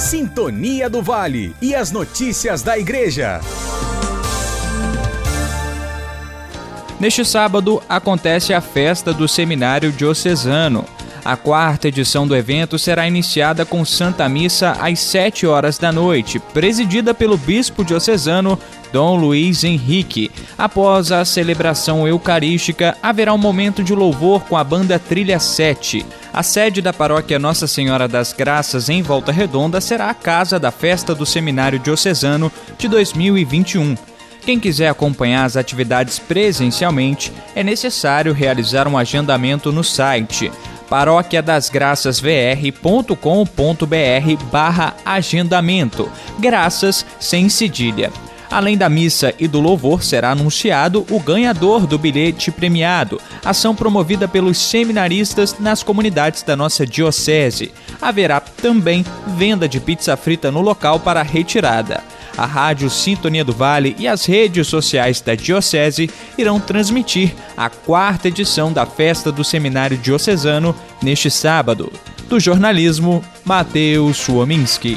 Sintonia do Vale e as notícias da Igreja. Neste sábado acontece a festa do Seminário Diocesano. A quarta edição do evento será iniciada com Santa Missa às 7 horas da noite, presidida pelo bispo diocesano Dom Luiz Henrique. Após a celebração eucarística, haverá um momento de louvor com a banda Trilha 7. A sede da paróquia Nossa Senhora das Graças, em Volta Redonda, será a casa da festa do Seminário Diocesano de 2021. Quem quiser acompanhar as atividades presencialmente, é necessário realizar um agendamento no site paróquiadasgraçasvr.com.br barra agendamento. Graças sem cedilha. Além da missa e do louvor, será anunciado o ganhador do bilhete premiado, ação promovida pelos seminaristas nas comunidades da nossa diocese. Haverá também venda de pizza frita no local para retirada. A Rádio Sintonia do Vale e as redes sociais da Diocese irão transmitir a quarta edição da Festa do Seminário Diocesano neste sábado. Do jornalismo, Matheus Suominski.